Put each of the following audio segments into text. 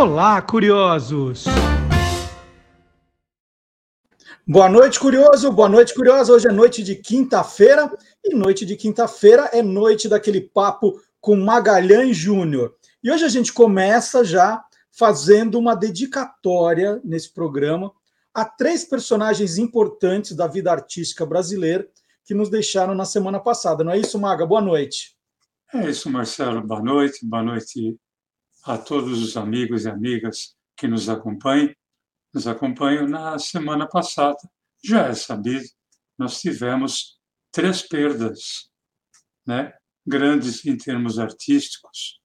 Olá, curiosos! Boa noite, curioso! Boa noite, curiosa! Hoje é noite de quinta-feira e noite de quinta-feira é noite daquele papo com Magalhães Júnior. E hoje a gente começa já fazendo uma dedicatória nesse programa a três personagens importantes da vida artística brasileira que nos deixaram na semana passada. Não é isso, Maga? Boa noite. É isso, Marcelo. Boa noite. Boa noite a todos os amigos e amigas que nos acompanham. Nos acompanham na semana passada. Já é sabido, nós tivemos três perdas, né? grandes em termos artísticos,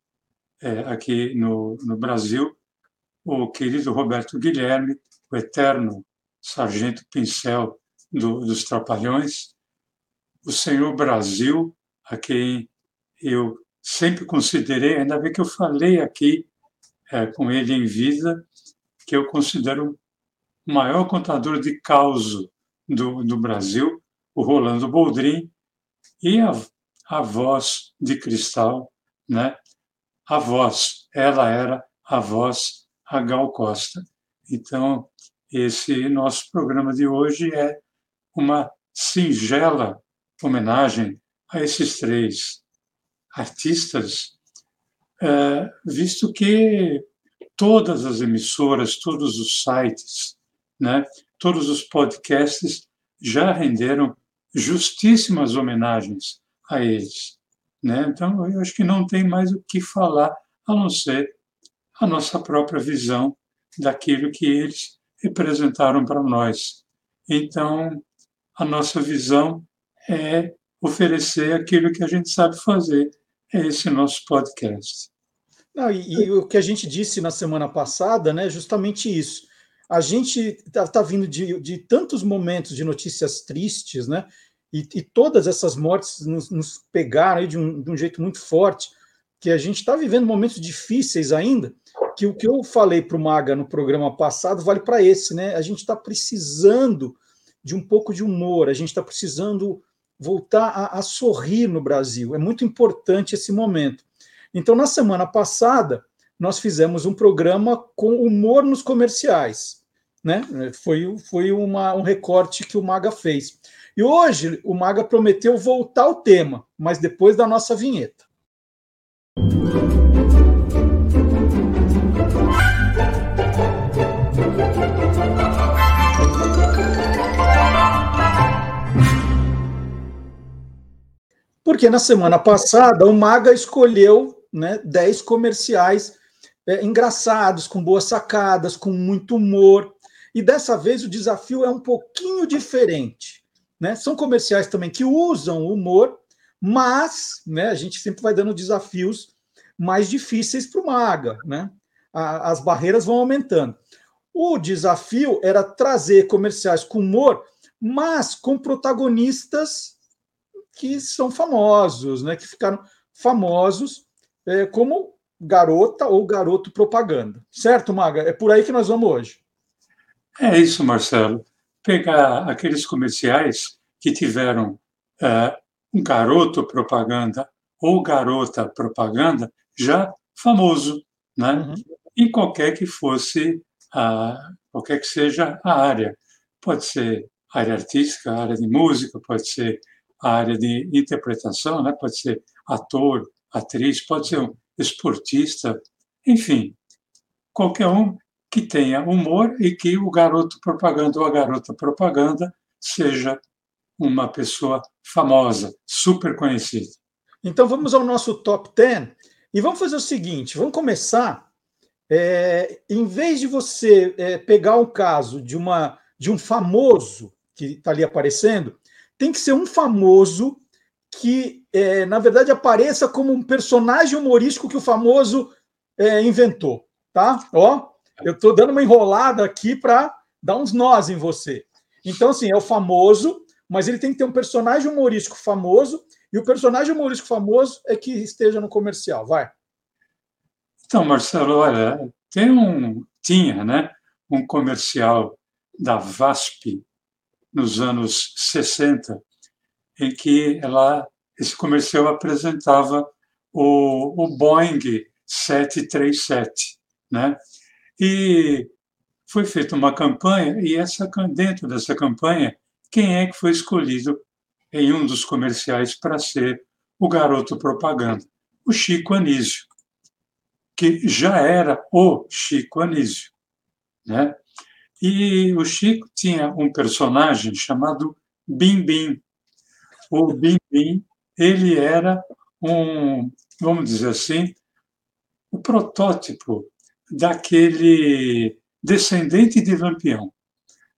é, aqui no, no Brasil. O querido Roberto Guilherme, o eterno sargento pincel do, dos Trapalhões, o senhor Brasil, a quem eu sempre considerei, ainda bem que eu falei aqui é, com ele em vida, que eu considero o maior contador de causo do, do Brasil, o Rolando Boldrin, e a, a voz de cristal, né? a voz, ela era a voz a Gal Costa. Então, esse nosso programa de hoje é uma singela homenagem a esses três artistas, é, visto que todas as emissoras, todos os sites, né, todos os podcasts já renderam justíssimas homenagens a eles. Né? Então, eu acho que não tem mais o que falar a não ser a nossa própria visão daquilo que eles representaram para nós. Então, a nossa visão é oferecer aquilo que a gente sabe fazer, é esse nosso podcast. Não, e, e, o que a gente disse na semana passada, né, justamente isso. A gente está tá vindo de, de, tantos momentos de notícias tristes, né? E, e todas essas mortes nos, nos pegaram de um, de um jeito muito forte, que a gente está vivendo momentos difíceis ainda, que o que eu falei para o Maga no programa passado vale para esse, né? A gente está precisando de um pouco de humor, a gente está precisando voltar a, a sorrir no Brasil. É muito importante esse momento. Então, na semana passada, nós fizemos um programa com humor nos comerciais. Né? Foi, foi uma, um recorte que o Maga fez. E hoje o Maga prometeu voltar ao tema, mas depois da nossa vinheta. Porque na semana passada o Maga escolheu né, 10 comerciais é, engraçados, com boas sacadas, com muito humor. E dessa vez o desafio é um pouquinho diferente. Né? São comerciais também que usam humor, mas né, a gente sempre vai dando desafios mais difíceis para o Maga. Né? A, as barreiras vão aumentando. O desafio era trazer comerciais com humor, mas com protagonistas que são famosos, né, que ficaram famosos é, como garota ou garoto propaganda. Certo, Maga? É por aí que nós vamos hoje. É isso, Marcelo. Pegar aqueles comerciais que tiveram é, um garoto propaganda ou garota propaganda já famoso, né? Uhum. Em qualquer que fosse a qualquer que seja a área. Pode ser área artística, área de música, pode ser a área de interpretação, né? pode ser ator, atriz, pode ser um esportista, enfim, qualquer um que tenha humor e que o garoto propaganda ou a garota propaganda seja uma pessoa famosa, super conhecida. Então vamos ao nosso top 10 e vamos fazer o seguinte: vamos começar. É, em vez de você é, pegar um caso de, uma, de um famoso que está ali aparecendo, tem que ser um famoso que, é, na verdade, apareça como um personagem humorístico que o famoso é, inventou, tá? Ó, eu estou dando uma enrolada aqui para dar uns nós em você. Então, assim, é o famoso, mas ele tem que ter um personagem humorístico famoso, e o personagem humorístico famoso é que esteja no comercial. Vai. Então, Marcelo, olha, tem um, tinha, né, um comercial da VASP, nos anos 60, em que ela, esse comercial apresentava o, o Boeing 737, né? E foi feita uma campanha, e essa, dentro dessa campanha, quem é que foi escolhido em um dos comerciais para ser o garoto propaganda? O Chico Anísio, que já era o Chico Anísio. Né? E o Chico tinha um personagem chamado Bim Bim. O Bim Bim, ele era um, vamos dizer assim, o protótipo daquele descendente de Lampião,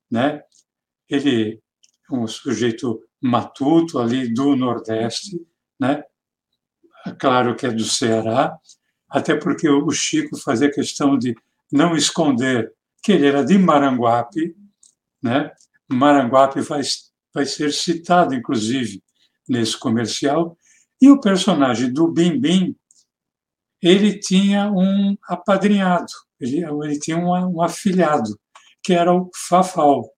né? Ele um sujeito matuto ali do Nordeste, né? Claro que é do Ceará, até porque o Chico fazia questão de não esconder que ele era de Maranguape, né? Maranguape vai, vai ser citado, inclusive, nesse comercial, e o personagem do Bim Bim, ele tinha um apadrinhado, ele, ele tinha um, um afilhado, que era o Fafal,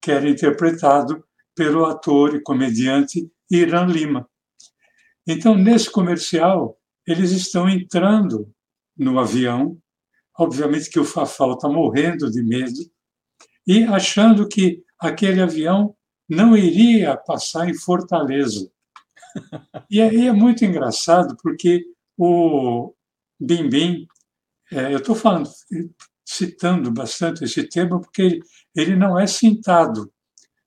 que era interpretado pelo ator e comediante Irã Lima. Então, nesse comercial, eles estão entrando no avião, obviamente que o Fafal está morrendo de medo, e achando que aquele avião não iria passar em Fortaleza. E aí é muito engraçado, porque o Bim Bim, é, eu estou falando, citando bastante esse tema, porque ele, ele não é citado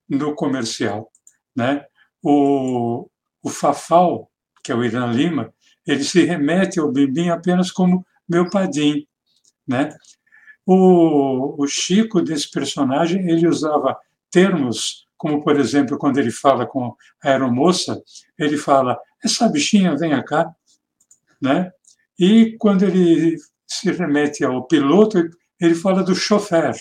no comercial. Né? O, o Fafal, que é o Irã Lima, ele se remete ao Bim Bim apenas como meu padim. Né? O, o Chico, desse personagem, ele usava termos como, por exemplo, quando ele fala com a aeromoça, ele fala, essa bichinha vem cá, né? E quando ele se remete ao piloto, ele fala do chofer.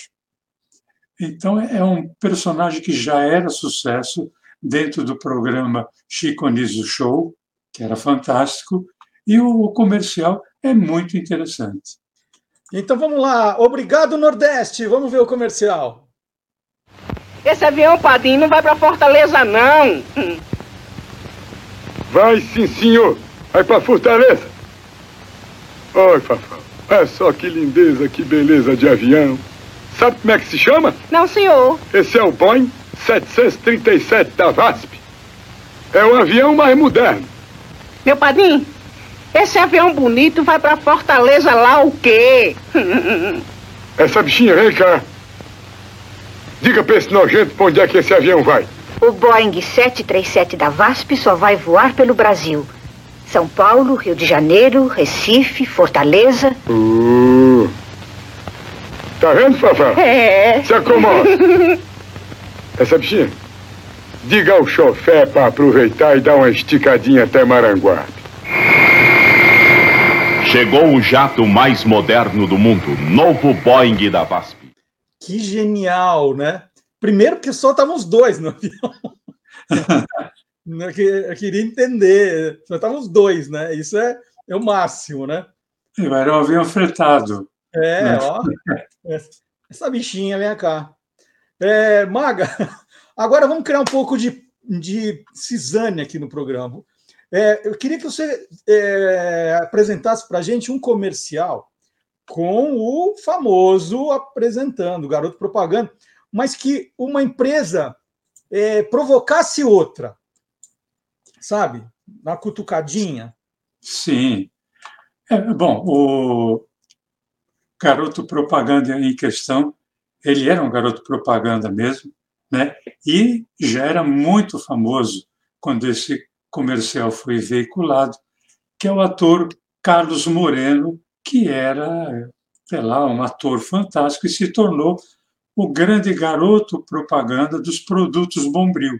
Então, é um personagem que já era sucesso dentro do programa Chico Anísio Show, que era fantástico, e o comercial é muito interessante. Então vamos lá. Obrigado, Nordeste. Vamos ver o comercial. Esse avião, Padinho, não vai para Fortaleza, não. Vai sim, senhor. Vai para Fortaleza. Oi, Fafá. É só que lindeza, que beleza de avião. Sabe como é que se chama? Não, senhor. Esse é o Boeing 737 da VASP. É o avião mais moderno. Meu padrinho, esse avião bonito vai para Fortaleza lá o quê? Essa bichinha vem cá. Diga pra esse nojento pra onde é que esse avião vai. O Boeing 737 da VASP só vai voar pelo Brasil. São Paulo, Rio de Janeiro, Recife, Fortaleza. Uh. Tá vendo, Fafá? É. Se acomoda. Essa bichinha, diga ao chofé para aproveitar e dar uma esticadinha até Maranguape. Chegou o jato mais moderno do mundo, novo Boeing da VASP. Que genial, né? Primeiro porque só estavam os dois no avião. eu queria entender, só estavam os dois, né? Isso é, é o máximo, né? Era um avião fretado. É, né? ó. Essa bichinha, vem cá. É, Maga, agora vamos criar um pouco de, de cisânia aqui no programa. É, eu queria que você é, apresentasse para a gente um comercial com o famoso apresentando, o garoto propaganda, mas que uma empresa é, provocasse outra, sabe? Na cutucadinha. Sim. É, bom, o garoto propaganda em questão, ele era um garoto propaganda mesmo, né? E já era muito famoso quando esse comercial foi veiculado, que é o ator Carlos Moreno, que era, sei lá, um ator fantástico e se tornou o grande garoto propaganda dos produtos Bombril.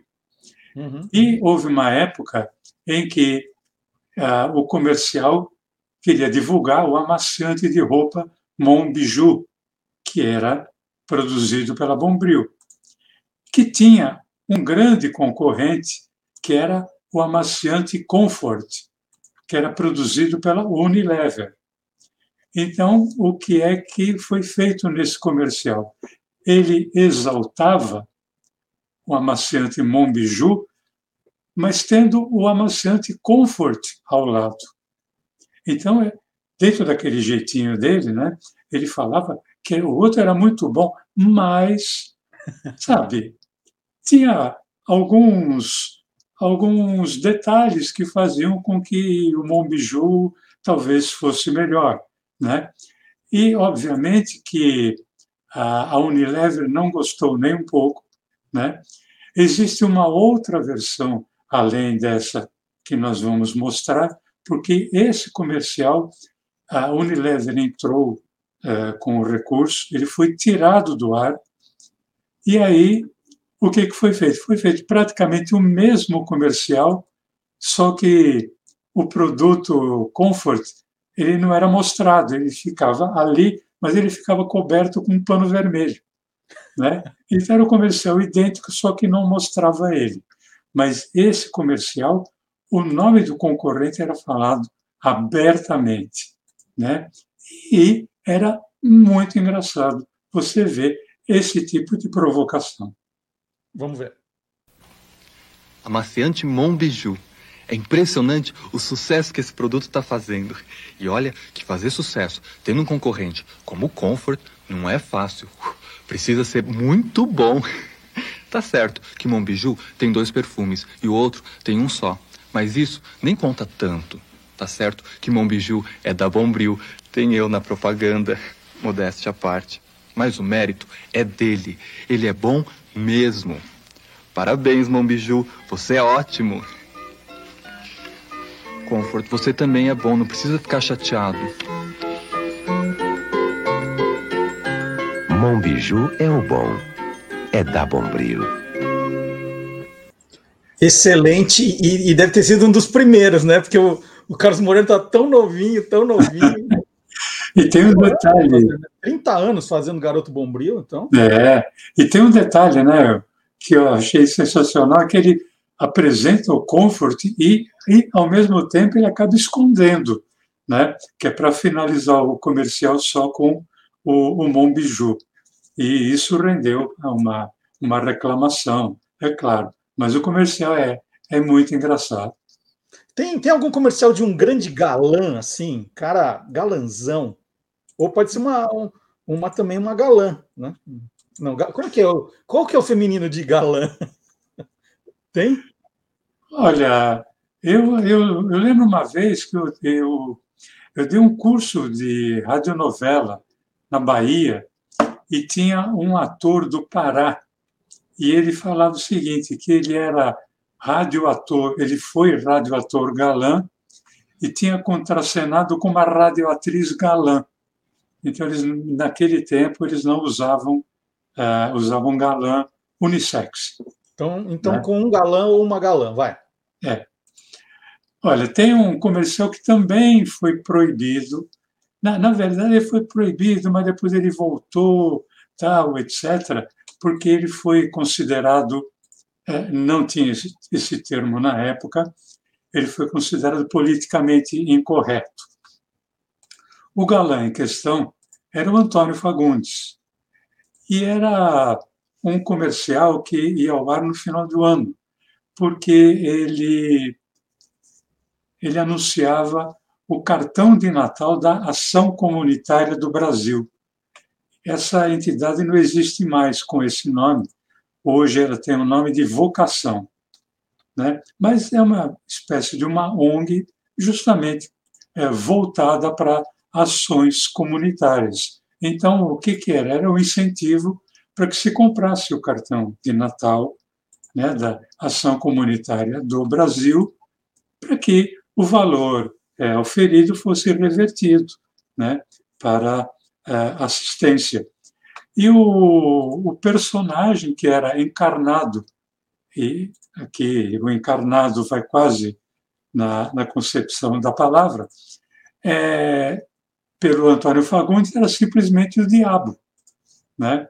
Uhum. E houve uma época em que uh, o comercial queria divulgar o amaciante de roupa Mon Bijou, que era produzido pela Bombril, que tinha um grande concorrente, que era o amaciante Comfort, que era produzido pela Unilever. Então, o que é que foi feito nesse comercial? Ele exaltava o amaciante Monbiju, mas tendo o amaciante Comfort ao lado. Então, é, dentro daquele jeitinho dele, né, ele falava que o outro era muito bom, mas, sabe, tinha alguns alguns detalhes que faziam com que o Monbiju talvez fosse melhor, né? E obviamente que a Unilever não gostou nem um pouco, né? Existe uma outra versão além dessa que nós vamos mostrar, porque esse comercial a Unilever entrou uh, com o recurso, ele foi tirado do ar e aí o que, que foi feito? Foi feito praticamente o mesmo comercial, só que o produto Comfort ele não era mostrado, ele ficava ali, mas ele ficava coberto com um pano vermelho. Né? Então era um comercial idêntico, só que não mostrava ele. Mas esse comercial, o nome do concorrente era falado abertamente. Né? E era muito engraçado você ver esse tipo de provocação. Vamos ver. Amaciante Monbiju. É impressionante o sucesso que esse produto está fazendo. E olha que fazer sucesso tendo um concorrente como o Comfort não é fácil. Precisa ser muito bom. Tá certo que Monbiju tem dois perfumes e o outro tem um só. Mas isso nem conta tanto. Tá certo que Monbiju é da Bombril, tem eu na propaganda, modéstia à parte. Mas o mérito é dele. Ele é bom mesmo. Parabéns, Mombiju, você é ótimo. Comfort, você também é bom, não precisa ficar chateado. Mombiju é o bom, é da Bombril. Excelente, e, e, deve ter sido um dos primeiros, né? Porque o, o Carlos Moreno tá tão novinho, tão novinho. E tem um detalhe. 30 anos fazendo Garoto Bombril, então. É, e tem um detalhe, né, que eu achei sensacional, que ele apresenta o Comfort e, e ao mesmo tempo, ele acaba escondendo, né, que é para finalizar o comercial só com o, o Monbiju. E isso rendeu uma, uma reclamação, é claro. Mas o comercial é, é muito engraçado. Tem, tem algum comercial de um grande galã, assim, cara galanzão, ou pode ser uma, uma também uma galã, né? Não, qual que é o, qual que é o feminino de galã? Tem? Olha, eu, eu, eu lembro uma vez que eu, eu, eu dei um curso de radionovela na Bahia e tinha um ator do Pará e ele falava o seguinte, que ele era radioator, ele foi radioator galã e tinha contracenado com uma radioatriz galã. Então, eles, naquele tempo, eles não usavam, uh, usavam galã unissex. Então, então né? com um galã ou uma galã, vai. É. Olha, tem um comercial que também foi proibido. Na, na verdade, ele foi proibido, mas depois ele voltou, tal, etc., porque ele foi considerado, não tinha esse, esse termo na época, ele foi considerado politicamente incorreto. O galã em questão era o Antônio Fagundes. E era um comercial que ia ao ar no final do ano, porque ele, ele anunciava o cartão de Natal da Ação Comunitária do Brasil. Essa entidade não existe mais com esse nome. Hoje ela tem o nome de Vocação. Né? Mas é uma espécie de uma ONG justamente é, voltada para ações comunitárias. Então, o que, que era? Era um incentivo para que se comprasse o cartão de Natal né, da Ação Comunitária do Brasil, para que o valor é, oferido fosse revertido né, para é, assistência. E o, o personagem que era encarnado, e aqui o encarnado vai quase na, na concepção da palavra, é, pelo Antônio Fagundes era simplesmente o diabo. Né?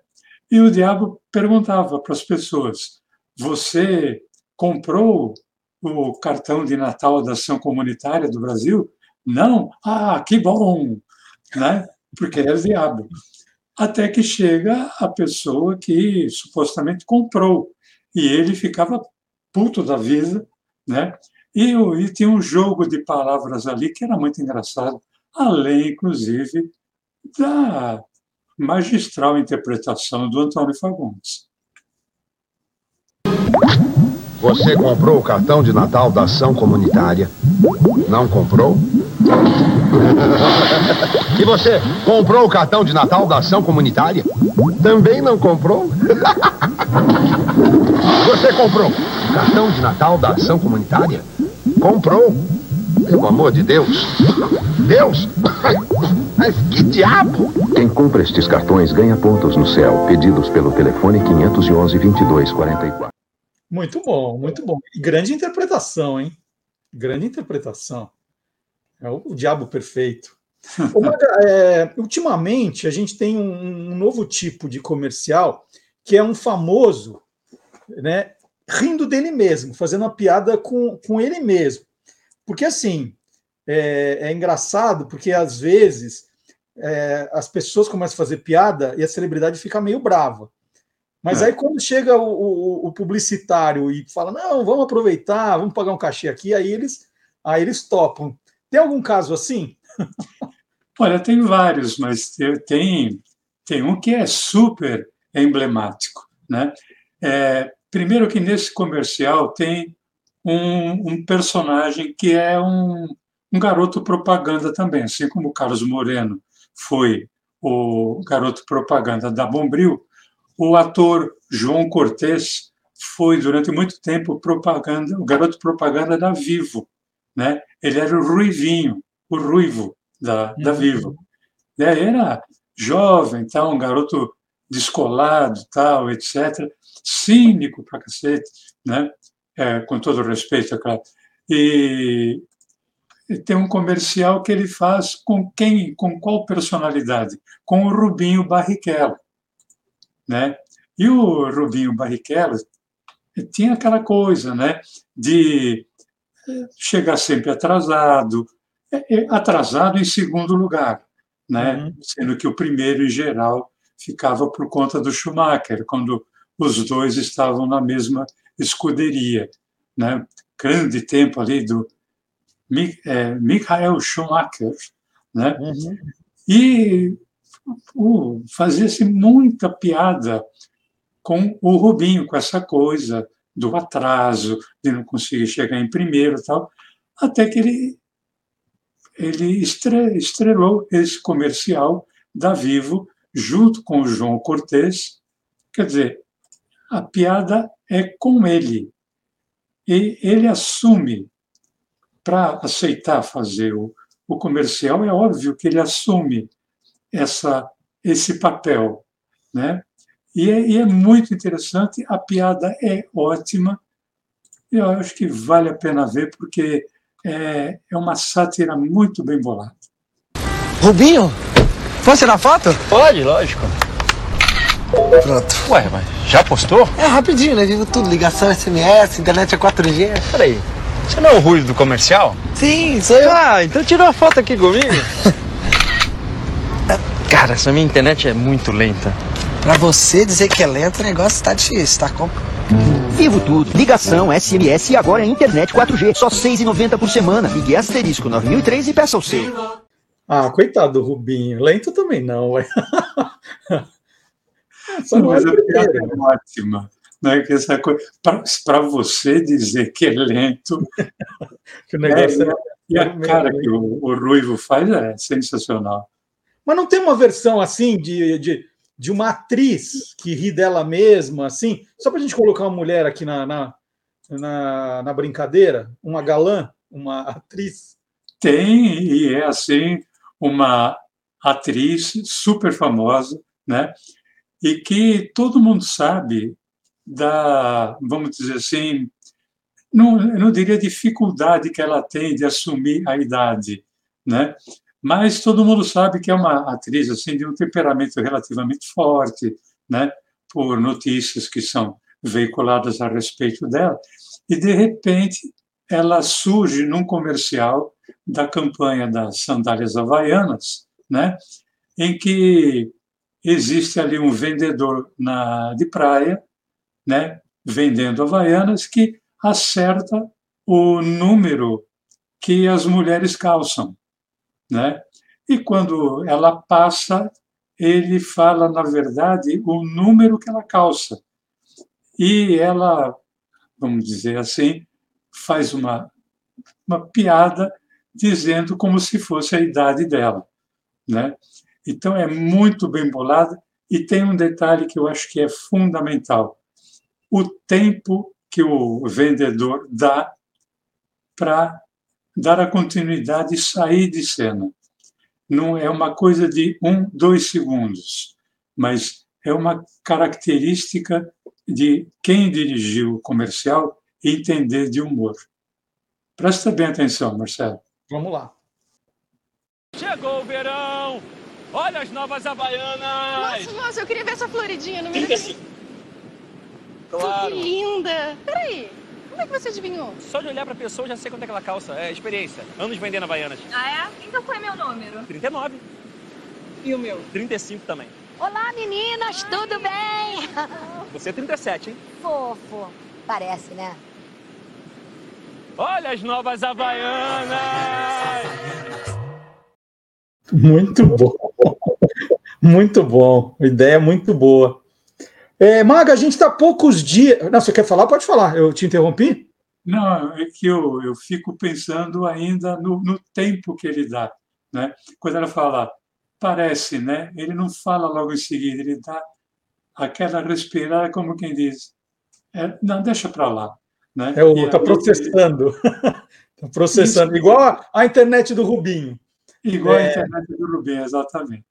E o diabo perguntava para as pessoas: Você comprou o cartão de Natal da Ação Comunitária do Brasil? Não? Ah, que bom! Né? Porque era o diabo. Até que chega a pessoa que supostamente comprou. E ele ficava puto da vida, né? E, e tinha um jogo de palavras ali que era muito engraçado além, inclusive, da magistral interpretação do Antônio Fagundes. Você comprou o cartão de Natal da ação comunitária? Não comprou? E você comprou o cartão de Natal da ação comunitária? Também não comprou? Você comprou o cartão de Natal da ação comunitária? Comprou? Pelo amor de Deus! Deus! Mas que diabo! Quem compra estes cartões ganha pontos no céu, pedidos pelo telefone 511 2244. Muito bom, muito bom. E grande interpretação, hein? Grande interpretação. É o, o diabo perfeito. É, ultimamente, a gente tem um, um, novo tipo de comercial que é um famoso, né, rindo dele mesmo, fazendo uma piada com, com ele mesmo. Porque, assim, é, é engraçado, porque às vezes é, as pessoas começam a fazer piada e a celebridade fica meio brava. Mas é. aí quando chega o, o, o, publicitário e fala, não, vamos aproveitar, vamos pagar um cachê aqui, aí eles, aí eles topam. Tem algum caso assim? Olha, tem vários, mas tem, tem um que é super emblemático. Né? É, primeiro que nesse comercial tem um, um personagem que é um, um garoto propaganda também, assim como o Carlos Moreno foi o garoto propaganda da Bombril, o ator João Cortez foi durante muito tempo propaganda, o garoto propaganda da Vivo, né? Ele era o ruivinho, o ruivo da, da uhum. Vivo. E aí era jovem, tal, um garoto descolado, tal, etc. Cínico pra cacete, né? É, com todo respeito, é claro. E tem um comercial que ele faz com quem, com qual personalidade? Com o Rubinho Barrichello, né? E o Rubinho Barrichello tinha aquela coisa, né, de chegar sempre atrasado, é, atrasado em segundo lugar, né, uhum. sendo que o primeiro em geral ficava por conta do Schumacher, quando os dois estavam na mesma escuderia, né? Grande tempo ali do é, Michael Schumacher, né? Uhum. E uh, fazia-se muita piada com o Rubinho, com essa coisa do atraso, de não conseguir chegar em primeiro tal, até que ele, ele estrelou esse comercial da Vivo junto com o João Cortez. Quer dizer, a piada é com ele. E ele assume para aceitar fazer o, o comercial, é óbvio que ele assume essa, esse papel. Né? E é, e é muito interessante, a piada é ótima, eu acho que vale a pena ver, porque é, é uma sátira muito bem bolada. Rubinho, posso tirar foto? Pode, lógico. Pronto. Ué, mas já postou? É rapidinho, né? Vivo tudo, ligação, SMS, internet é 4G. Peraí, você não é o Rui do comercial? Sim, sou eu. Ah, então tirou a foto aqui comigo. Cara, essa minha internet é muito lenta. Pra você dizer que é lento, o negócio tá difícil, tá com... Vivo tudo. Ligação, SMS e agora internet 4G. Só R$ 6,90 por semana. Ligue asterisco 9003 e peça o seu. Ah, coitado do Rubinho. Lento também não, ué. Só Mas a piada é ótima né? Que essa coisa para você dizer que é lento. que o negócio é, é, e a cara que o, o, Ruivo faz é sensacional. Mas não tem uma versão assim de, de, de uma atriz que ri dela mesma, assim, só para a gente colocar uma mulher aqui na, na, na, na brincadeira, uma galã, uma atriz? Tem, e é assim, uma atriz super famosa, né? E que todo mundo sabe da, vamos dizer assim, não, não diria dificuldade que ela tem de assumir a idade, né? Mas todo mundo sabe que é uma atriz assim de um temperamento relativamente forte, né? Por notícias que são veiculadas a respeito dela, e de repente ela surge num comercial da campanha das sandálias havaianas, né? Em que existe ali um vendedor na de praia né, vendendo havaianas, que acerta o número que as mulheres calçam. Né? E quando ela passa, ele fala, na verdade, o número que ela calça. E ela, vamos dizer assim, faz uma, uma piada dizendo como se fosse a idade dela. Né? Então, é muito bem bolada. E tem um detalhe que eu acho que é fundamental: o tempo que o vendedor dá para dar a continuidade e sair de cena. Não é uma coisa de um, dois segundos, mas é uma característica de quem dirigiu o comercial entender de humor. Presta bem atenção, Marcelo. Vamos lá. Chegou o verão! Olha as novas Havaianas! Nossa, nossa, eu queria ver essa floridinha no meio. 35. Claro. Que linda! Peraí, como é que você adivinhou? Só de olhar pra pessoa eu já sei quanto é que ela calça. É experiência. Anos vendendo Havaianas. Ah, é? Então qual é meu número? 39. E o meu? 35 também. Olá, meninas, tudo bem? Você é 37, hein? Fofo. Parece, né? Olha as novas Havaianas! Muito bom. Muito bom. Ideia muito boa. É, Maga, a gente está poucos dias. Não, você quer falar? Pode falar. Eu te interrompi? Não, é que eu, eu fico pensando ainda no, no tempo que ele dá. Né? Quando ela fala, parece, né? ele não fala logo em seguida, ele dá aquela respirada, como quem diz, é, não, deixa para lá. Né? É, está processando. Está processando, Isso. igual a, a, internet do Rubinho. Igual é... a internet do Rubinho, exatamente.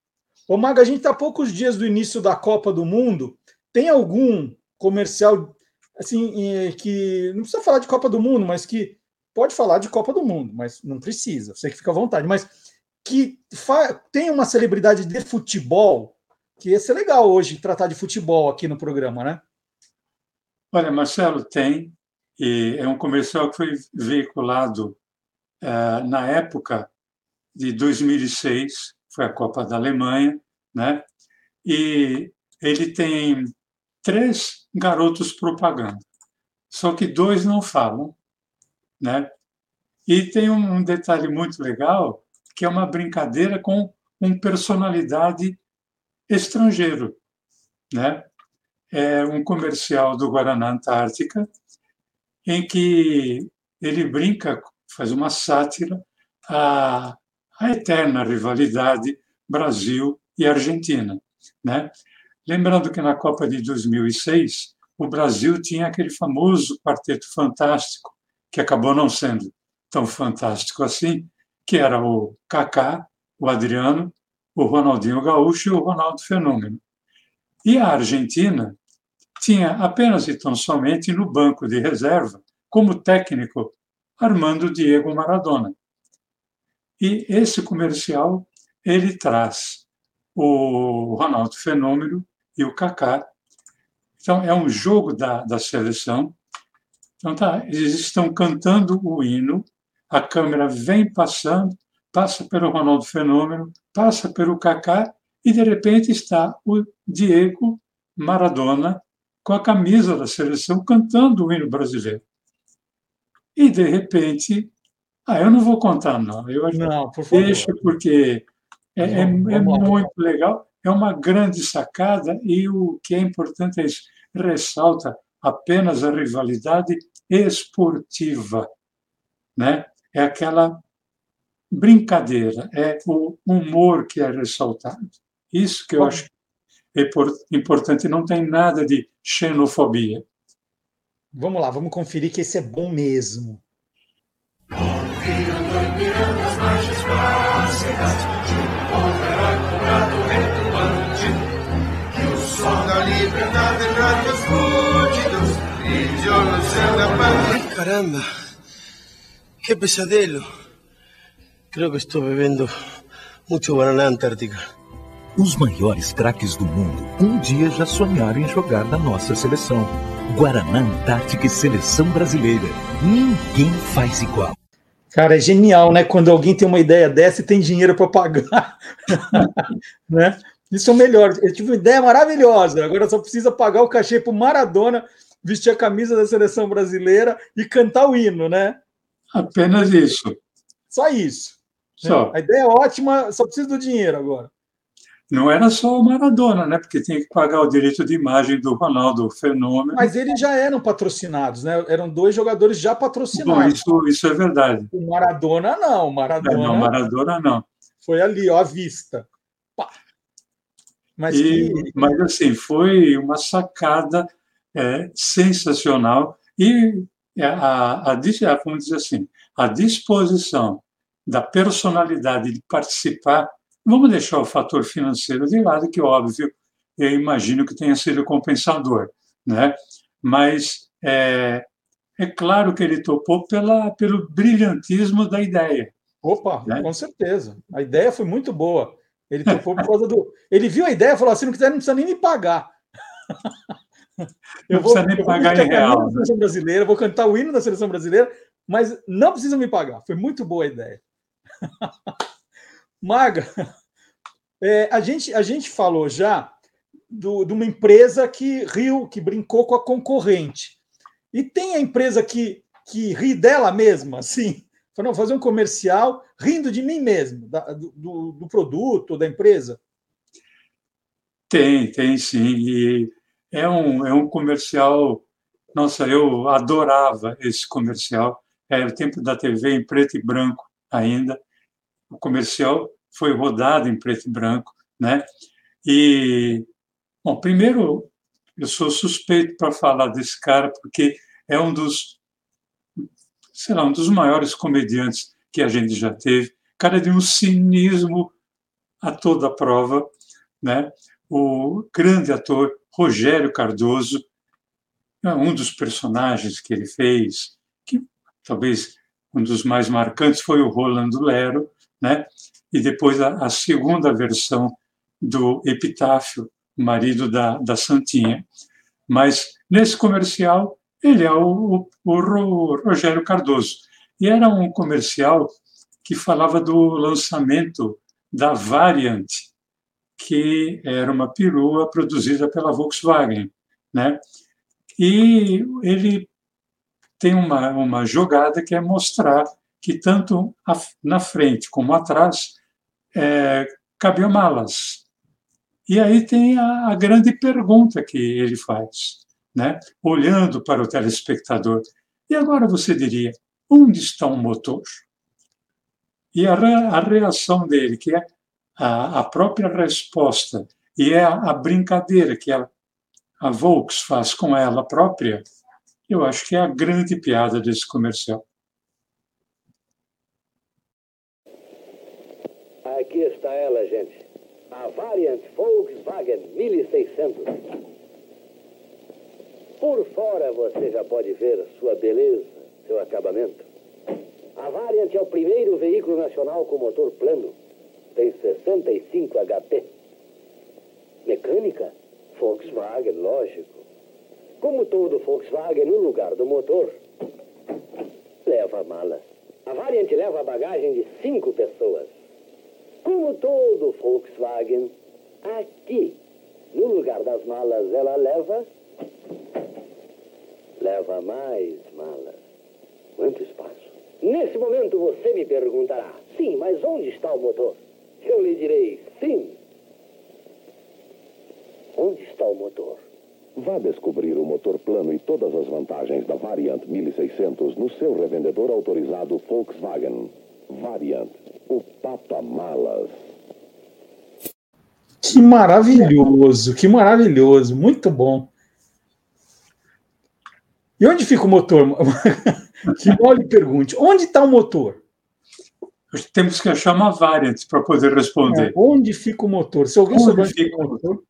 Ô, Maga, a gente está poucos dias do início da Copa do Mundo. Tem algum comercial assim que não precisa falar de Copa do Mundo, mas que pode falar de Copa do Mundo, mas não precisa. Você que fica à vontade, mas que tem uma celebridade de futebol que ia ser legal hoje tratar de futebol aqui no programa, né? Olha, Marcelo, tem. E é um comercial que foi veiculado uh, na época de 2006, foi a Copa da Alemanha, né? E ele tem três garotos propaganda, só que dois não falam, né? E tem um detalhe muito legal, que é uma brincadeira com um personalidade estrangeiro, né? É um comercial do Guaraná Antártica, em que ele brinca, faz uma sátira à, à eterna rivalidade Brasil e Argentina. Né? Lembrando que na Copa de 2006, o Brasil tinha aquele famoso quarteto fantástico, que acabou não sendo tão fantástico assim, que era o Kaká, o Adriano, o Ronaldinho Gaúcho e o Ronaldo Fenômeno. E a Argentina tinha apenas e tão somente no banco de reserva, como técnico, Armando Diego Maradona. E esse comercial ele traz o Ronaldo Fenômeno e o Kaká. Então, é um jogo da, da seleção. Então, tá, eles estão cantando o hino, a câmera vem passando, passa pelo Ronaldo Fenômeno, passa pelo Kaká, e de repente está o Diego Maradona com a camisa da seleção cantando o hino brasileiro. E, de repente, ah, eu não vou contar, não. Eu não, por favor. Deixa, porque é, é, é muito legal, é uma grande sacada, e o que é importante é isso, ressalta apenas a rivalidade esportiva. Né? É aquela brincadeira, é o humor que é ressaltado. Isso que eu acho é importante, não tem nada de xenofobia. Vamos lá, vamos conferir que esse é bom mesmo. Caramba, qué pesadelo. Creo que estoy bebiendo mucho banana antártica. Os maiores craques do mundo um dia já sonharam em jogar na nossa seleção. Guaraná Antártica e Seleção Brasileira. Ninguém faz igual. Cara, é genial, né? Quando alguém tem uma ideia dessa e tem dinheiro para pagar. né? Isso é o melhor. Eu tive uma ideia maravilhosa. Agora só precisa pagar o cachê para Maradona vestir a camisa da seleção brasileira e cantar o hino, né? Apenas isso. Só isso. Só. A ideia é ótima, só precisa do dinheiro agora. Não era só o Maradona, né? Porque tem que pagar o direito de imagem do Ronaldo Fenômeno. Mas eles já eram patrocinados, né? Eram dois jogadores já Bom, patrocinados. isso, isso é verdade. O Maradona não, o É, Maradona não, Maradona não. foi ali, ó, à vista. Mas E- que mas assim, foi uma sacada é, sensacional e é, a, a, a- vamos dizer assim, a disposição da personalidade de participar, vamos deixar o fator financeiro de lado, que óbvio, eu imagino que tenha sido compensador, né? Mas é, é claro que ele topou pela, pelo brilhantismo da ideia. Opa, né? com certeza. A ideia foi muito boa. Ele topou por causa do. Ele viu a ideia e falou assim: não quiser, não precisa nem me pagar. Não precisa nem vou pagar em cantar o hino real, da seleção brasileira, vou cantar o hino da seleção brasileira, mas não precisa me pagar. Foi muito boa a ideia. Maga, é, a, gente, a gente falou já do- de uma empresa que riu, que brincou com a concorrente. E tem a empresa que, que ri dela mesma, assim. Falou, fazer um comercial rindo de mim mesmo, da- do, do- do produto, da empresa. Tem, tem sim. E é um, é um comercial. Nossa, eu adorava esse comercial. É o tempo da TV em preto e branco ainda. O comercial foi rodado em preto e branco, né? E, bom, primeiro, eu sou suspeito para falar desse cara, porque é um dos, sei lá, um dos maiores comediantes que a gente já teve. Cara de um cinismo a toda prova, né? o grande ator Rogério Cardoso, é um dos personagens que ele fez, que talvez um dos mais marcantes foi o Rolando Lero, né? e depois a, a segunda versão do Epitáfio, marido da, da Santinha. Mas nesse comercial, ele é o, o, o Ro- Rogério Cardoso. E era um comercial que falava do lançamento da Variant, que era uma perua produzida pela Volkswagen, né? E ele tem uma, uma jogada que é mostrar que tanto na frente como atrás é, cabiam malas. E aí tem a, a grande pergunta que ele faz, né? olhando para o telespectador. E agora você diria, onde está o motor? E a, a reação dele, que é a, a própria resposta, e é a, a brincadeira que a, a Volks faz com ela própria, eu acho que é a grande piada desse comercial. Aqui está ela, gente. A Variant Volkswagen 1600. Por fora você já pode ver sua beleza, seu acabamento. A Variant é o primeiro veículo nacional com motor plano. Tem 65 HP. Mecânica? Volkswagen, lógico. Como todo Volkswagen, no lugar do motor, leva malas. A Variant leva a bagagem de cinco pessoas. Como todo Volkswagen, aqui, no lugar das malas, ela leva. Leva mais malas. Quanto espaço? Nesse momento você me perguntará: sim, mas onde está o motor? Eu lhe direi: sim. Onde está o motor? Vá descobrir o motor plano e todas as vantagens da Variant 1600 no seu revendedor autorizado Volkswagen. Variant, o papa-malas. Que maravilhoso, que maravilhoso, muito bom. E onde fica o motor? que mal lhe pergunte. Onde está o motor? Temos que achar uma variant para poder responder. É, onde fica o motor? Se alguém souber onde fica fica o motor,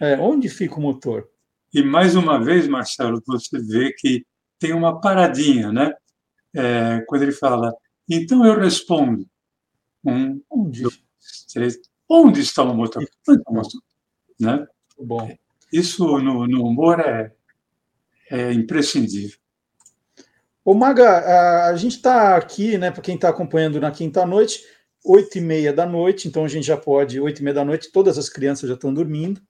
é, onde fica o motor? E mais uma vez, Marcelo, você vê que tem uma paradinha, né? É, quando ele fala, então eu respondo. Um, onde? dois, três. Onde está o motor? Onde está o motor? Né? Bom. Isso no, no humor é, é imprescindível. Ô, Maga, a, gente está aqui, né, para quem está acompanhando na quinta-noite, oito e meia da noite, então a gente já pode, oito e meia da noite, todas as crianças já estão dormindo.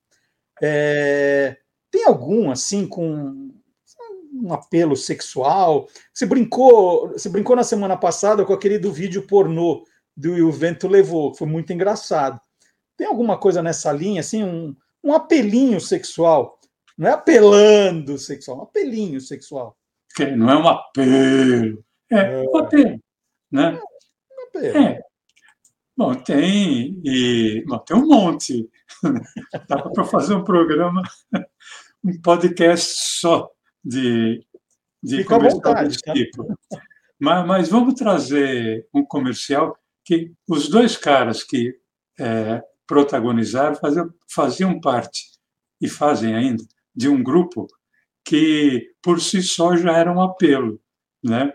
É, tem algum, assim, com um apelo sexual? Você brincou, você brincou na semana passada com aquele do vídeo pornô do E o Vento Levou, foi muito engraçado. Tem alguma coisa nessa linha, assim, um, um apelinho sexual? Não é apelando sexual, um apelinho sexual. Não é um apelo, é, um apelo, né? Um apelo. É. Bom, tem, e, bom, tem um monte. Dá para fazer um programa, um podcast só de, de Fica comercial vontade, desse tá? tipo. Mas, mas vamos trazer um comercial que os dois caras que é, protagonizaram faziam, faziam parte, e fazem ainda, de um grupo que por si só já era um apelo, né?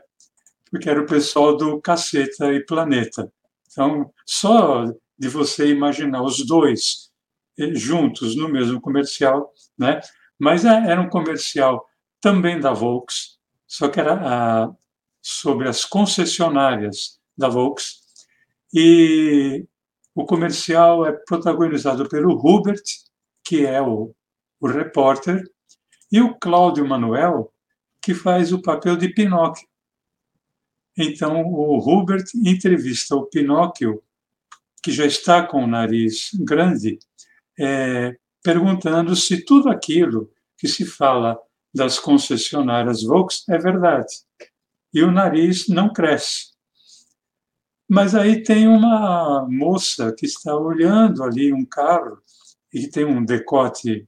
porque era o pessoal do Caceta e Planeta. Então, só de você imaginar os dois eh, juntos no mesmo comercial, né? mas é- era um comercial também da Volks, só que era ah, sobre as concessionárias da Volks, e o comercial é protagonizado pelo Hubert, que é o, o repórter, e o Cláudio Manuel, que faz o papel de Pinóquio. Então, o Hubert entrevista o Pinóquio, que já está com o nariz grande, eh, perguntando se tudo aquilo que se fala das concessionárias Volks é verdade. E o nariz não cresce. Mas aí tem uma moça que está olhando ali um carro e tem um decote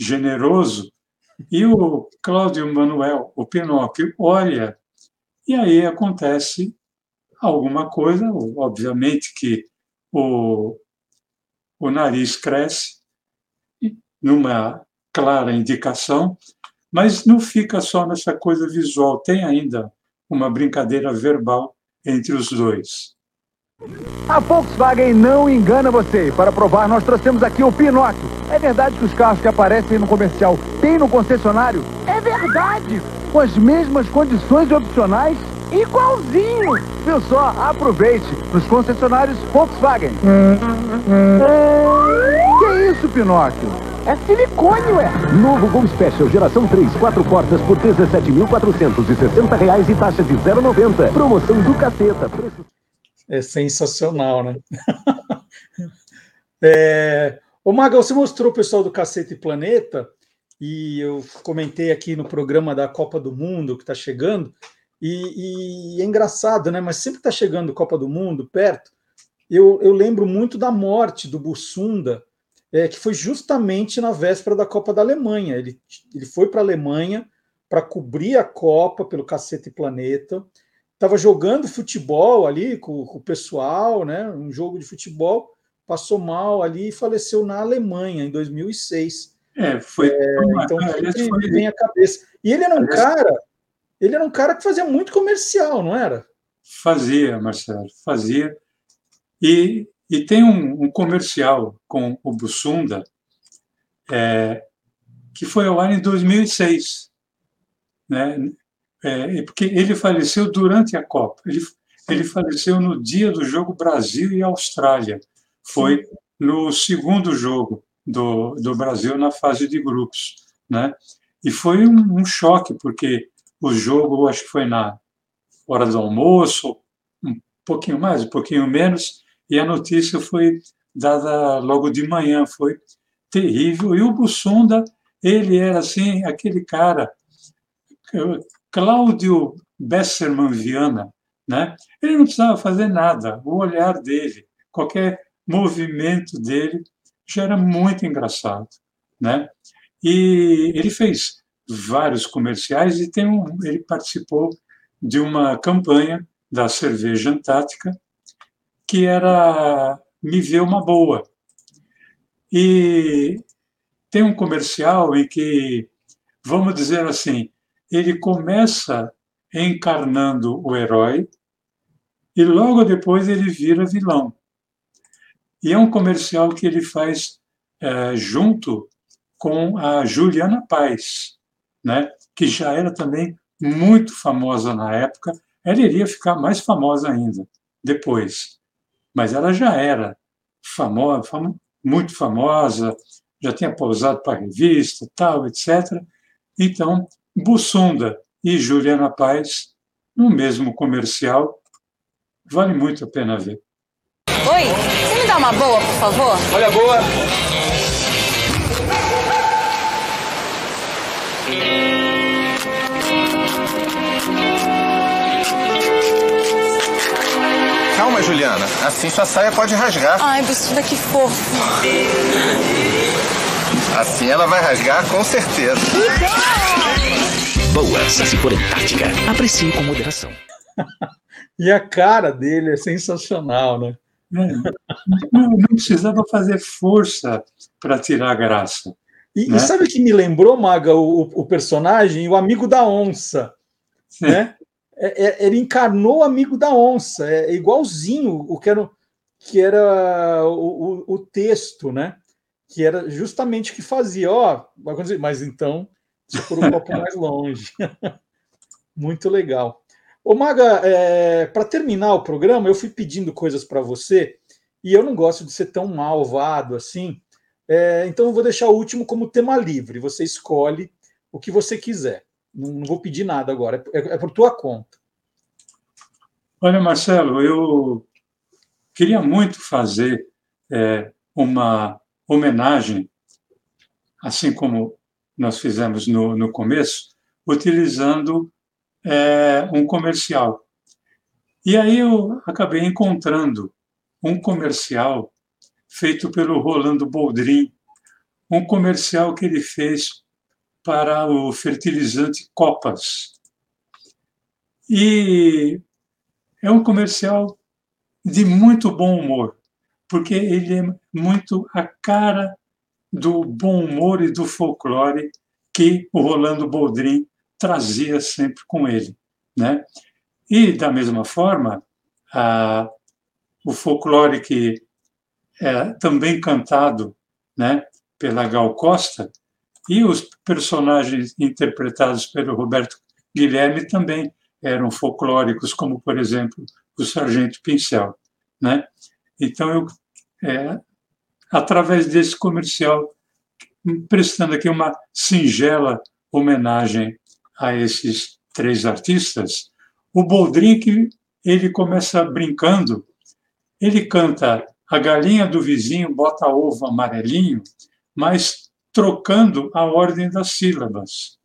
generoso, e o Cláudio Manuel, o Pinóquio, olha, e aí acontece alguma coisa, obviamente que o, o nariz cresce, numa clara indicação, mas não fica só nessa coisa visual, tem ainda uma brincadeira verbal entre os dois. A Volkswagen não engana você. Para provar, nós trouxemos aqui o Pinóquio. É verdade que os carros que aparecem no comercial têm no concessionário? É verdade! Com as mesmas condições opcionais? Igualzinho! Viu só? Aproveite nos concessionários Volkswagen. Que isso, Pinóquio? É silicone, ué! Novo Gol Special geração 3, quatro portas por 17.460 reais e taxa de 0,90. Promoção do caceta. Preço... É sensacional, né? é... Ô, Maga, você mostrou o pessoal do Cacete Planeta, e eu comentei aqui no programa da Copa do Mundo que está chegando, e, e, é engraçado, né? Mas sempre está chegando Copa do Mundo perto. Eu, eu lembro muito da morte do Bussunda, é, que foi justamente na véspera da Copa da Alemanha. Ele, ele foi para a Alemanha para cobrir a Copa pelo Cacete Planeta. Estava jogando futebol ali com, com, o pessoal, né? Um jogo de futebol, passou mal ali e faleceu na Alemanha em 2006. É, foi. É, então sempre foi... vem a cabeça. E ele era um cara, ele era um cara que fazia muito comercial, não era? Fazia, Marcelo, fazia. E, e tem um, um comercial com o Bussunda é, que foi ao ar em 2006, né? É, porque ele faleceu durante a Copa. Ele, ele faleceu no dia do jogo Brasil e Austrália. Foi no segundo jogo do, do Brasil na fase de grupos, né? E foi um, um choque porque o jogo, acho que foi na hora do almoço, um pouquinho mais, um pouquinho menos, e a notícia foi dada logo de manhã, foi terrível. E o Bussunda, ele era assim, aquele cara, Cláudio Besserman Viana, né? Ele não precisava fazer nada, o olhar dele, qualquer movimento dele já era muito engraçado, né? E ele fez vários comerciais e tem um, ele participou de uma campanha da cerveja Antártica que era Me Vê Uma Boa. E tem um comercial em que, vamos dizer assim, ele começa encarnando o herói e logo depois ele vira vilão. E é um comercial que ele faz é, junto com a Juliana Paz, né, que já era também muito famosa na época. Ela iria ficar mais famosa ainda depois, mas ela já era famosa, fam muito famosa, já tinha pousado para revista, tal, etc. Então, Bussunda e Juliana Paz, no mesmo comercial, vale muito a pena ver. Oi, você me dá uma boa, por favor? Olha a boa. Calma, Juliana. Assim sua saia pode rasgar. Ai, vestida que fofo. Assim ela vai rasgar com certeza. Boa, se for em tática. Aprecie com moderação. E a cara dele é sensacional, né? Não, não precisava fazer força para tirar a graça. E, né? e sabe o que me lembrou, Maga, o, o personagem? O amigo da onça. Né? É- é- ele encarnou o amigo da onça, é igualzinho o que era, que era o, o- o texto, né? Que era justamente o que fazia, ó, acontecer, mas então, se for um pouco mais longe. Muito legal. Ô, Maga, para terminar o programa, eu fui pedindo coisas para você e eu não gosto de ser tão malvado assim. É, então eu vou deixar o último como tema livre. Você escolhe o que você quiser. Não, não vou pedir nada agora, é, é por tua conta. Olha, Marcelo, eu queria muito fazer é, uma homenagem, assim como nós fizemos no, no começo, utilizando é, um comercial. E aí eu acabei encontrando um comercial feito pelo Rolando Boldrin, um comercial que ele fez para o fertilizante Copas. E é um comercial de muito bom humor, porque ele é muito a cara do bom humor e do folclore que o Rolando Boldrin trazia sempre com ele, né? E da mesma forma, a, o folclore que é também cantado, né, pela Gal Costa e os personagens interpretados pelo Roberto Guilherme também eram folclóricos, como por exemplo o Sargento Pincel, né? Então eu, é, através desse comercial, prestando aqui uma singela homenagem a esses três artistas, o Boldrin ele começa brincando, ele canta a galinha do vizinho bota ovo amarelinho, mas trocando a ordem das sílabas.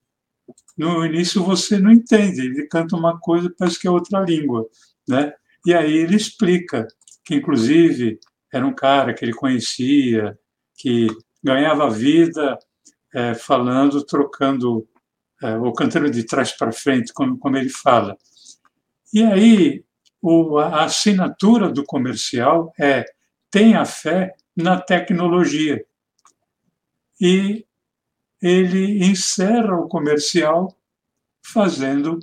No início você não entende, ele canta uma coisa parece que é outra língua, né? E aí ele explica que inclusive era um cara que ele conhecia, que ganhava vida é, falando, trocando é, ou cantando de trás para frente, como, como ele fala. E aí o, a assinatura do comercial é tenha fé na tecnologia. E ele encerra o comercial fazendo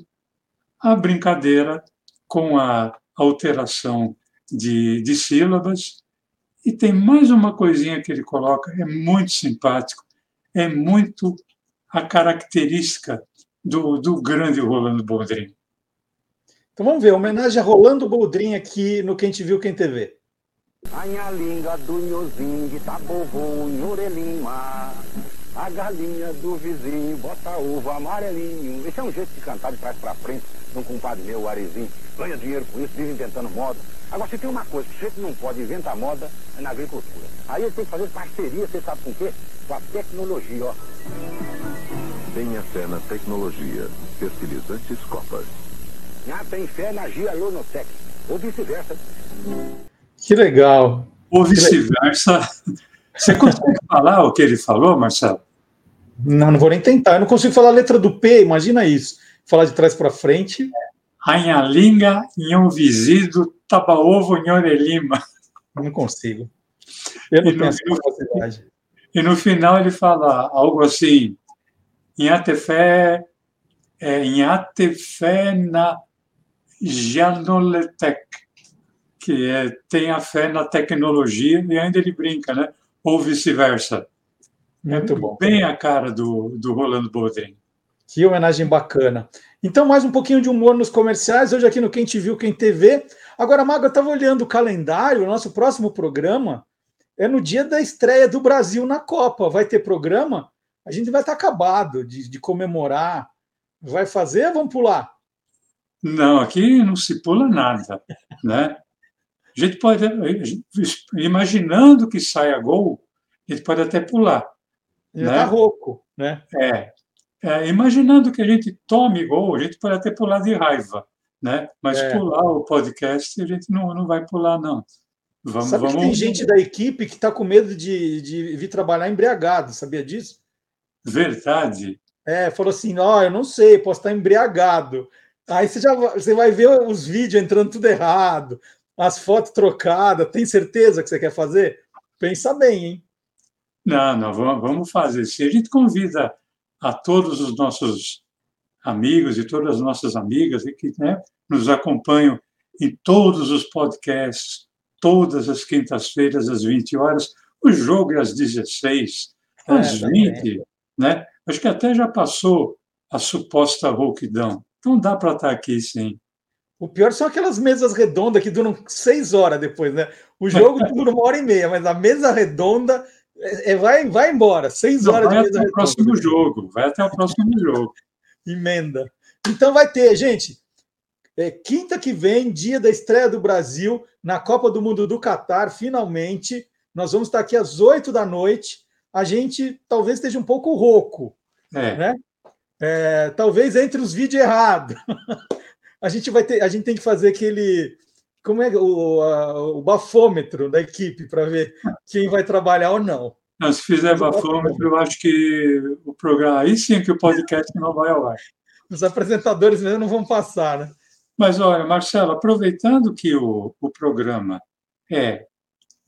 a brincadeira com a alteração de, de sílabas. E tem mais uma coisinha que ele coloca, é muito simpático, é muito a característica do, do grande Rolando Boldrin. Então vamos ver, homenagem a Rolando Boldrin aqui no Quem Te Viu, Quem TV. Anhalinga do nhozinho de tabovo em orelhinha. A galinha do vizinho bota ovo amarelinho. Esse é um jeito de cantar de trás pra frente de um compadre meu, o Arizinho. Ganha dinheiro com isso, vive inventando moda. Agora, se tem uma coisa que o sujeito não pode inventar moda, é na agricultura. Aí ele tem que fazer parceria, você sabe com o quê? Com a tecnologia, ó. Tenha fé na tecnologia. Fertilizantes Copas. Ah, tem fé na Gia Lonotec. Ou vice-versa. Que legal. Ou vice-versa. Você consegue falar o que ele falou, Marcelo? Não, não vou nem tentar. Eu não consigo falar a letra do P, imagina isso. Falar de trás para frente. Anhalinga, Inhovizido, Tabaovo, Nhorelima. Não consigo. Eu não E no- tenho essa capacidade. E no final ele fala algo assim: Inhatefé, é, Inhatefé na Janoletec, que é tenha fé na tecnologia, e ainda ele brinca, né? Ou vice-versa. Muito bom. Bem a cara do, do Rolando Boldrin. Que homenagem bacana. Então, mais um pouquinho de humor nos comerciais, hoje aqui no Quem Te Viu, Quem TV. Agora, Mago, eu estava olhando o calendário, o nosso próximo programa é no dia da estreia do Brasil na Copa. Vai ter programa? A gente vai estar acabado de, de comemorar. Vai fazer? Vamos pular. Não, aqui não se pula nada, né? A gente pode, imaginando que saia gol, a gente pode até pular. Né? tá rouco, né? É. é. Imaginando que a gente tome gol, a gente pode até pular de raiva, né? Mas é. pular o podcast, a gente não, não vai pular, não. Vamos, Sabe vamos... que tem gente da equipe que está com medo de, de vir trabalhar embriagado, sabia disso? Verdade. É, falou assim: ó, oh, eu não sei, posso estar embriagado. Aí você já você vai ver os vídeos entrando tudo errado, as fotos trocadas. Tem certeza que você quer fazer? Pensa bem, hein? Não, não, vamos fazer. Se a gente convida a todos os nossos amigos e todas as nossas amigas que né, nos acompanham em todos os podcasts, todas as quintas-feiras, às 20 horas, o jogo é às 16, é, às 20, né? Acho que até já passou a suposta rouquidão. Então dá para estar tá aqui, sim. O pior são aquelas mesas redondas que duram seis horas depois, né? O jogo dura uma hora e meia, mas a mesa redonda é, é vai, vai embora. Seis horas Não, vai de mesa até o próximo jogo. Vai até o próximo jogo. Emenda. Então vai ter, gente. É, quinta que vem, dia da estreia do Brasil na Copa do Mundo do Catar, finalmente. Nós vamos estar aqui às oito da noite. A gente talvez esteja um pouco rouco, é. né? É, talvez entre os vídeos errados. a gente vai ter, a gente tem que fazer aquele como é o, a, o bafômetro da equipe para ver quem vai trabalhar ou não. não se fizer bafômetro, eu acho que o programa aí sim que o podcast não vai ao ar. Os apresentadores mesmo não vão passar, né? Mas olha, Marcelo, aproveitando que o, o programa é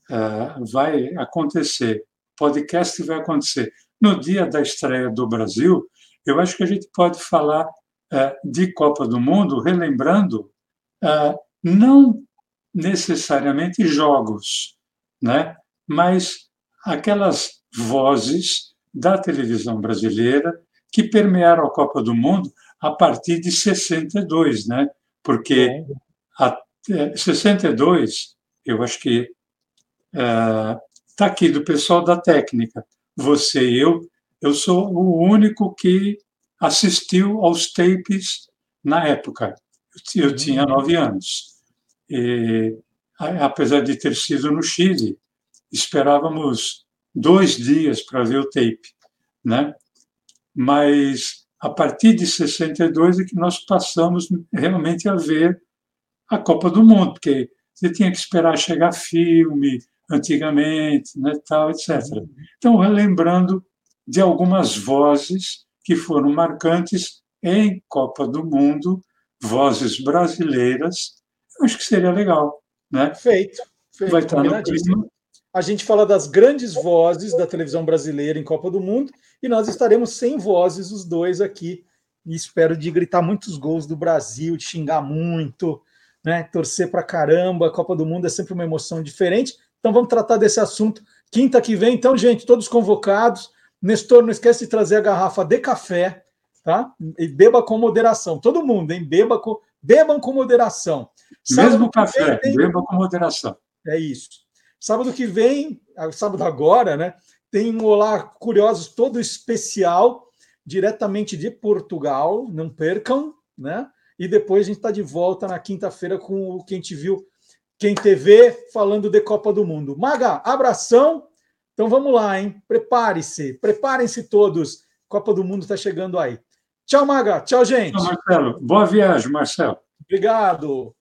uh, vai acontecer, podcast vai acontecer no dia da estreia do Brasil, eu acho que a gente pode falar uh, de Copa do Mundo, relembrando uh, não necessariamente jogos, né? mas aquelas vozes da televisão brasileira que permearam a Copa do Mundo a partir de 62, né? Porque a, 62, é, eu acho que está é, aqui do pessoal da técnica, você e eu, eu sou o único que assistiu aos tapes na época. Eu tinha uhum. nove anos. E, apesar de ter sido no Chile, esperávamos dois dias para ver o tape, né? Mas a partir de 62 é que nós passamos realmente a ver a Copa do Mundo, porque você tinha que esperar chegar filme antigamente, né, tal, etc. Então, relembrando de algumas vozes que foram marcantes em Copa do Mundo, vozes brasileiras, acho que seria legal. Né? Feito. feito Vai estar no. A gente fala das grandes vozes da televisão brasileira em Copa do Mundo e nós estaremos sem vozes, os dois aqui. E espero de gritar muitos gols do Brasil, de xingar muito, né? torcer para caramba. A Copa do Mundo é sempre uma emoção diferente. Então vamos tratar desse assunto quinta que vem. Então, gente, todos convocados. Nestor, não esquece de trazer a garrafa de café, tá? E beba com moderação. Todo mundo, hein? Beba com, bebam com moderação. Sábado Mesmo café, tem... beba com moderação. É isso. Sábado que vem, sábado agora, né? Tem um Olá Curiosos todo especial, diretamente de Portugal. Não percam, né? E depois a gente está de volta na quinta-feira com o Quem Te Viu, Quem TV, falando de Copa do Mundo. Maga, abração. Então vamos lá, hein? Prepare-se, preparem-se todos. Copa do Mundo está chegando aí. Tchau, Maga. Tchau, gente. Tchau, Marcelo. Boa viagem, Marcelo. Obrigado.